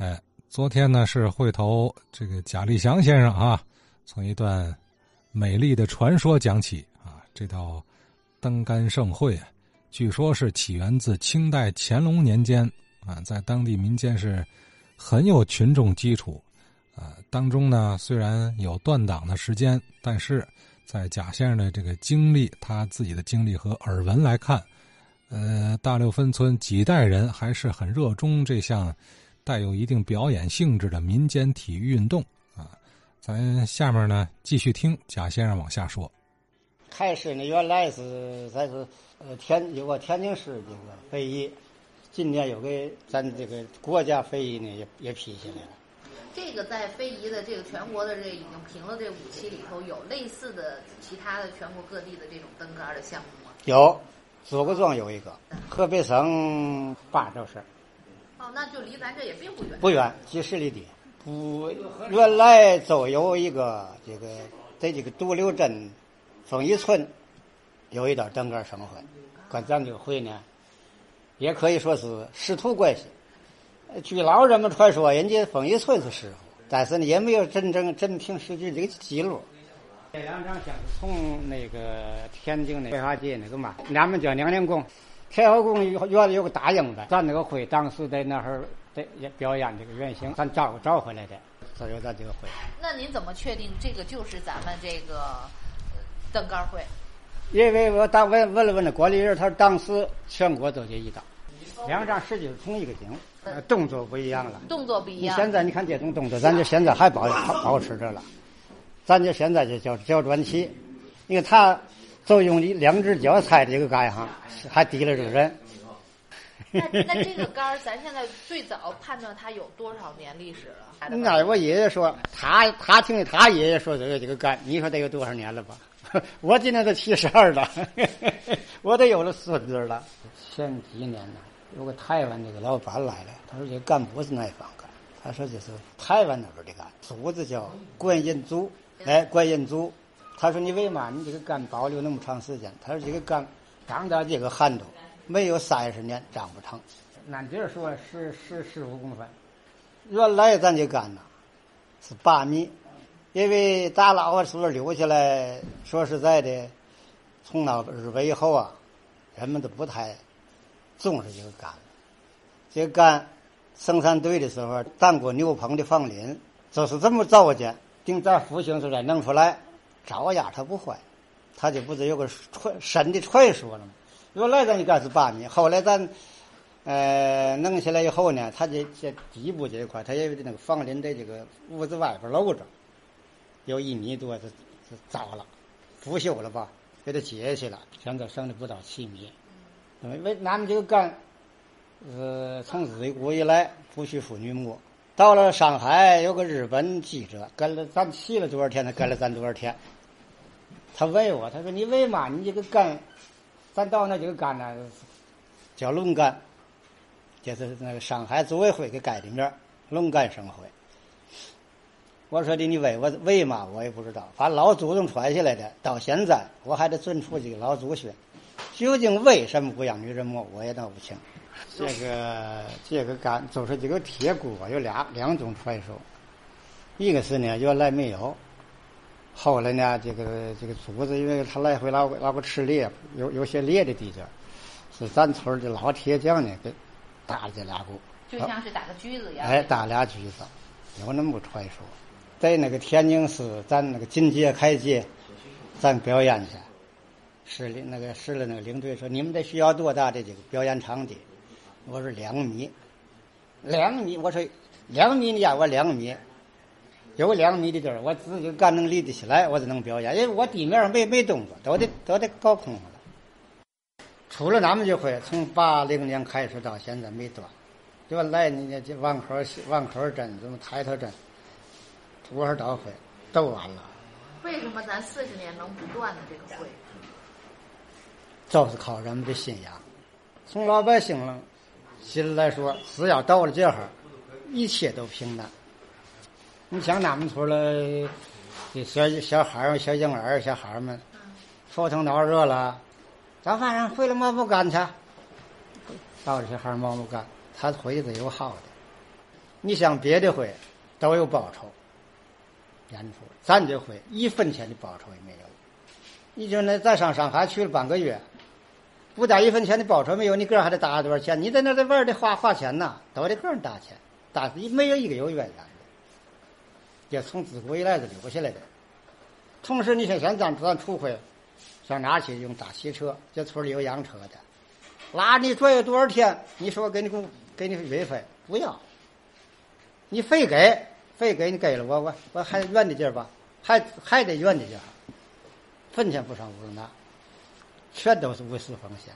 哎，昨天呢是会头这个贾立祥先生啊，从一段美丽的传说讲起啊。这道登杆盛会，据说是起源自清代乾隆年间啊，在当地民间是很有群众基础啊。当中呢虽然有断档的时间，但是在贾先生的这个经历，他自己的经历和耳闻来看，呃，大六分村几代人还是很热衷这项。带有一定表演性质的民间体育运动啊，咱下面呢继续听贾先生往下说。开始呢，原来是咱是呃天有个天津市这个非遗，今年有个咱这个国家非遗呢也也批下来了。这个在非遗的这个全国的这已经评了这五期里头，有类似的其他的全国各地的这种登杆的项目吗？有，左各庄有一个，河北省霸州市。哦，那就离咱这也并不远。不远，几十里地。不，原来就有一个这个在这个独流镇丰义村有一段登革生会，跟咱这个会呢，也可以说是师徒关系。据老人们传说，人家丰义村是师傅，但是呢，也没有真正真凭实据这个记录。这两张像是从那个天津的花街那个嘛，俺们叫娘娘宫。天后宫原来有个大影子，咱那个会当时在那儿在表演这个原型，咱找找回来的，所以咱这个会。那您怎么确定这个就是咱们这个登杆会？因为我当问问了问了管理人，他说当时全国都这一道，两张实际是同一个景，动作不一样了。动作不一样。现在你看这种动作，咱就现在还保保持着了，咱就现在就叫叫转起，你看他。都用两只脚踩这个杆上，还提了这个人。那那这个杆儿，咱现在最早判断它有多少年历史了？那我爷爷说，他他听他爷爷说这个这个杆，你说得有多少年了吧？我今年都七十二了，我得有了孙子了。前几年呢，有个台湾那个老板来了，他说这杆不是南方杆，他说这是台湾那边的杆，组子叫观音竹，哎，观音组。他说：“你为嘛你这个杆保留那么长时间？”他说：“这个杆长到这个寒度，没有三十年长不成。俺爹说十十十五公分，原来咱这杆呢是八米，因为大老婆时留下来说实在的，从那日本以后啊，人们都不太重视这个杆。这个杆生产队的时候，当过牛棚的房林，就是这么造的，定在复兴时再弄出来。”照样它不坏，它就不是有个传神的传说了吗？原来咱就干是八米，后来咱呃弄起来以后呢，它这这底部这一块，它也有那个房林在这个屋子外边露着，有一米多是是糟了，腐朽了吧？给它截下去了，现在剩的不到七米。因为俺们这个干，呃，从自古以来不许妇女摸。到了上海，有个日本记者跟了咱骑了多少天，他跟了咱多少天。他问我，他说：“你为嘛你这个干，咱到那这个杆呢，叫龙干，就是那个上海组委会给盖的名龙干盛会。”我说的你问我为嘛，我也不知道。反正老祖宗传下来的，到现在我还得遵出这个老祖训。究竟为什么不让女人摸，我也闹不清。这个 这个杆就是这个铁锅，有俩两种传说。一个是呢，原来没有，后来呢，这个这个竹子，因为他来回拉拉过吃裂，有有些裂的地界是咱村的老铁匠呢给打了这俩鼓，就像是打个狙子一样。哎，打俩狙子，有那么个传说。在那个天津市，咱那个金街开街，咱表演去。市里那个市里那个领队说：“你们得需要多大的这个表演场地？”我说：“两米，两米。”我说：“两米你呀，我两米，有两米的地儿，我自己干能立得起来，我就能表演。因为我地面上没没动作，都得都得高空了。除了咱们这会，从八零年开始到现在没断。原来你这王口王口镇、怎么抬头镇，多少道会都完了。为什么咱四十年能不断的这个会？就是靠人们的信仰，从老百姓心里来说，只要到了这会儿，一切都平淡。你想俺们村的小小孩儿、小婴儿、小孩儿们，头疼脑热了，早饭上回来毛不干去，到了小孩儿毛不干，他回去有好的。你像别的会都有报酬，演出，咱这会一分钱的报酬也没有。你就那再上上海去了半个月，不打一分钱的报酬没有，你个人还得打多少钱？你在那在玩得花花钱呐，都得个人打钱，打死没有一个有怨言的，也从自古以来就留下来的。同时，你像现在咱出会，上哪去用大汽车？这村里有养车的，拉你拽多少天？你说给你工给你运费不要，你非给非给你给了我我我还怨的劲儿吧，还还得怨的劲儿，分钱不上屋拿，全都是无私奉献。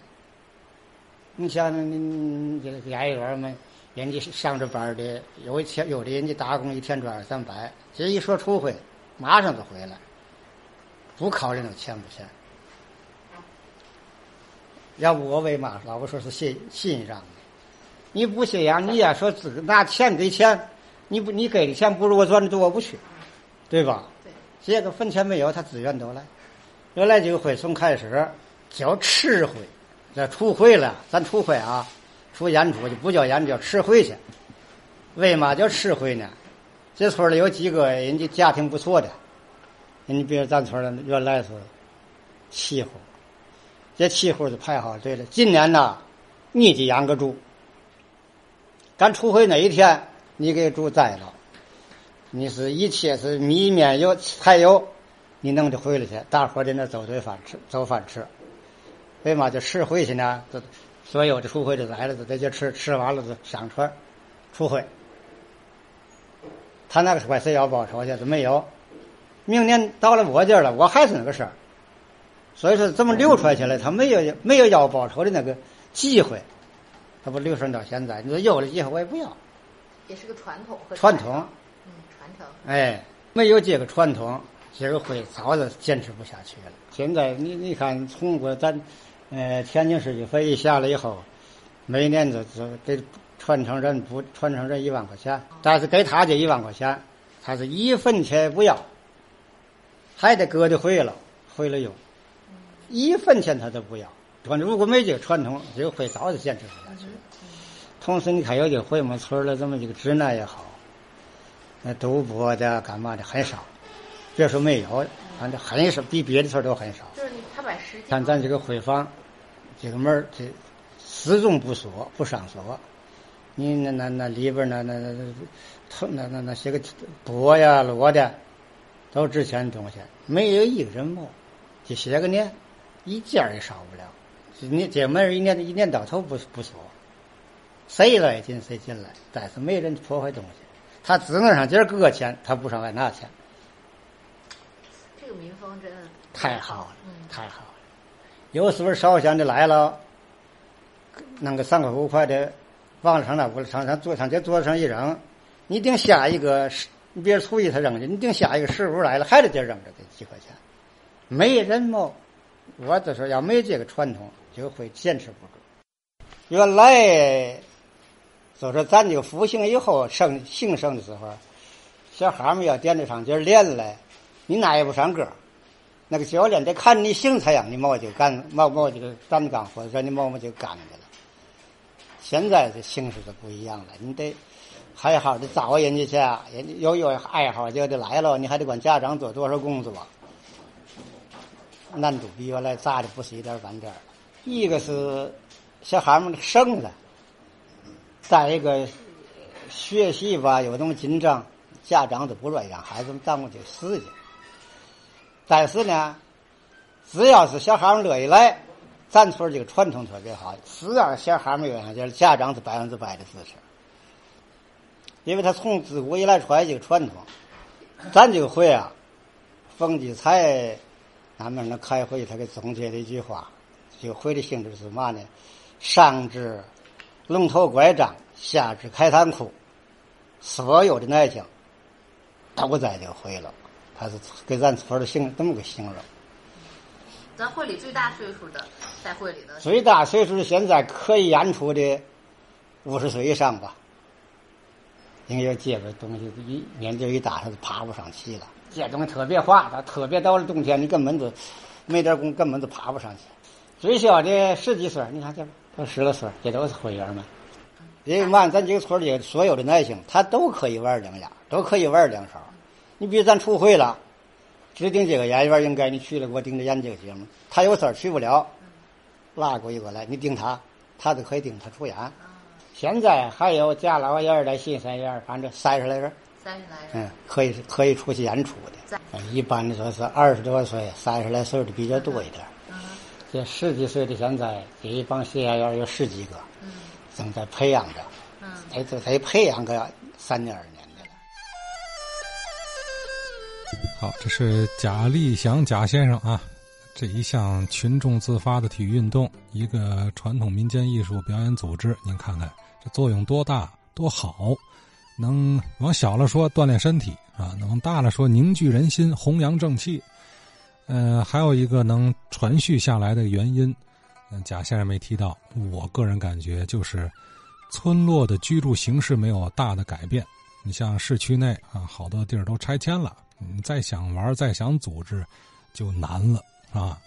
你像那这个挨员们，人家上着班的，有一天有的人家打工一天赚二三百，这一说出会，马上就回来。不考虑那个钱不钱，要不我为嘛老我说是信信上的？你不信仰，你也说自个拿钱给钱，你不你给的钱不如我赚的多，我不去，对吧？对。这个分钱没有，他自愿都来。原来这个会从开始叫吃会，叫出会了，咱出会啊，出演出就不叫演，叫吃会去。为嘛叫吃会呢？这村里有几个人家家庭不错的。你比如咱村儿原来是七户，这七户就排好队了。今年呢，你得养个猪，赶出会那一天，你给猪宰了，你是一切是米面有菜油，你弄的回来去，大伙儿在那走顿饭吃，走饭吃。为嘛就吃回去呢？这所有的出会的来了，就在这吃，吃完了就上船出会。他那个管谁要报酬去？是没有。明年到了我这儿了，我还是那个事儿，所以说这么流传下来？他没有没有要报酬的那个机会，他不流传到现在。你说有了以后我也不要，也是个传统和传统，嗯，传承。哎，没有这个传统，这个会早就坚持不下去了。现在你你看，从过咱呃天津市的费一下来以后，每年都是给传承人不传承人一万块钱，但是给他这一万块钱，他是一分钱不要。还得搁的回了，回了用，一分钱他都不要。反正如果没这个传统，这个会早就坚持不下去。同时，你看有些回我们，村儿的这么几个直男也好，那赌博的干嘛的很少。别说没有，反正很少，比别的村都很少。就是他把时间。看咱这个会坊，这个门这始终不锁，不上锁。你那那那里边那那那那那那那些个钵呀、锣的。都值钱的东西，没有一个人摸，这些个年，一件也少不了。你这门一年一年到头不不锁，谁来进谁进来，但是没人破坏东西。他只能上这搁钱，他不上外拿钱。这个民风真太好了，嗯，太好了。有时候烧香的来了，弄个三块五块的，往上那屋上上桌上这桌子上一扔，你顶下一个是。你别初一他扔去，你顶下一个十五来了，还得再扔着这几块钱，没人么？我就说要没这个传统，就会坚持不住。原来，就说咱这个复兴以后盛兴盛的时候，小孩们要点着上节练来，你那也不上个那个教练得看你形态样，你毛就干毛毛这个单杠，或者说你毛毛就干去了。现在这形式都不一样了，你得。还好的找人家去，人家有有爱好就得来了，你还得管家长做多少工作，难度比原来大的不是一点半点。一个是小孩们生了，再一个学习吧有那么紧张，家长都不愿意让孩子们耽误这时间。但是呢，只要是小孩们乐意来，咱村这个传统特别好，只要小孩们愿意，家长是百分之百的支持。因为他从自古以来传下这个传统，咱这个会啊，冯继才俺们那开会，他给总结了一句话：这个会的性质是嘛呢？上至龙头拐杖，下至开裆裤，所有的爱情都在这个会了。他是给咱村的形这么个形容。咱会里最大岁数的在会里的最大岁数现在可以演出的五十岁以上吧。因为这个东西一年纪一大，他就爬不上去了。这东西特别滑，它特别到了冬天，你根本就没点功，根本就爬不上去。最小的十几岁，你看这都十来岁，这都是会员们。因为嘛，咱这个村里所有的男性，他都可以玩两下，都可以玩两手。你比如咱出会了，指定这个演员应该你去了，给我盯着演这个节目。他有事儿去不了，拉过一个来，你盯他，他就可以盯他出演。现在还有家老演儿的新生演儿，反正三十来人，三十来人，嗯，可以可以出去演出的。一般的说是二十多岁、三十来岁的比较多一点儿。嗯这十几岁的现在这一帮新演员有十几个，嗯正在培养着，嗯，得得得培养个三年好，这是贾立祥贾先生啊，这一项群众自发的体育运动，一个传统民间艺术表演组织，您看看这作用多大多好，能往小了说锻炼身体啊，能往大了说凝聚人心、弘扬正气。呃，还有一个能传续下来的原因，嗯、贾先生没提到，我个人感觉就是村落的居住形式没有大的改变。你像市区内啊，好多地儿都拆迁了，你再想玩，再想组织，就难了啊。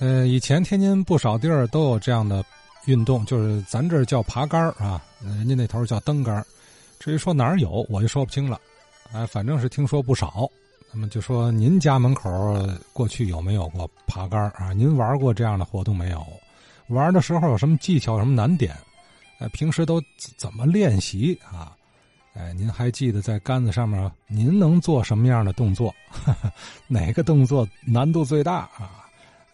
呃，以前天津不少地儿都有这样的运动，就是咱这儿叫爬杆啊，人家那头叫登杆。至于说哪儿有，我就说不清了。哎，反正是听说不少。那么就说您家门口过去有没有过爬杆啊？您玩过这样的活动没有？玩的时候有什么技巧、什么难点？呃，平时都怎么练习啊？哎，您还记得在杆子上面您能做什么样的动作？哪个动作难度最大啊？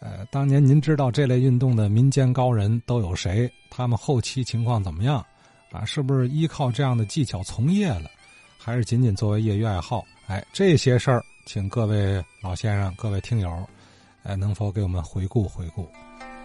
呃，当年您知道这类运动的民间高人都有谁？他们后期情况怎么样？啊，是不是依靠这样的技巧从业了，还是仅仅作为业余爱好？哎，这些事儿，请各位老先生、各位听友，哎，能否给我们回顾回顾？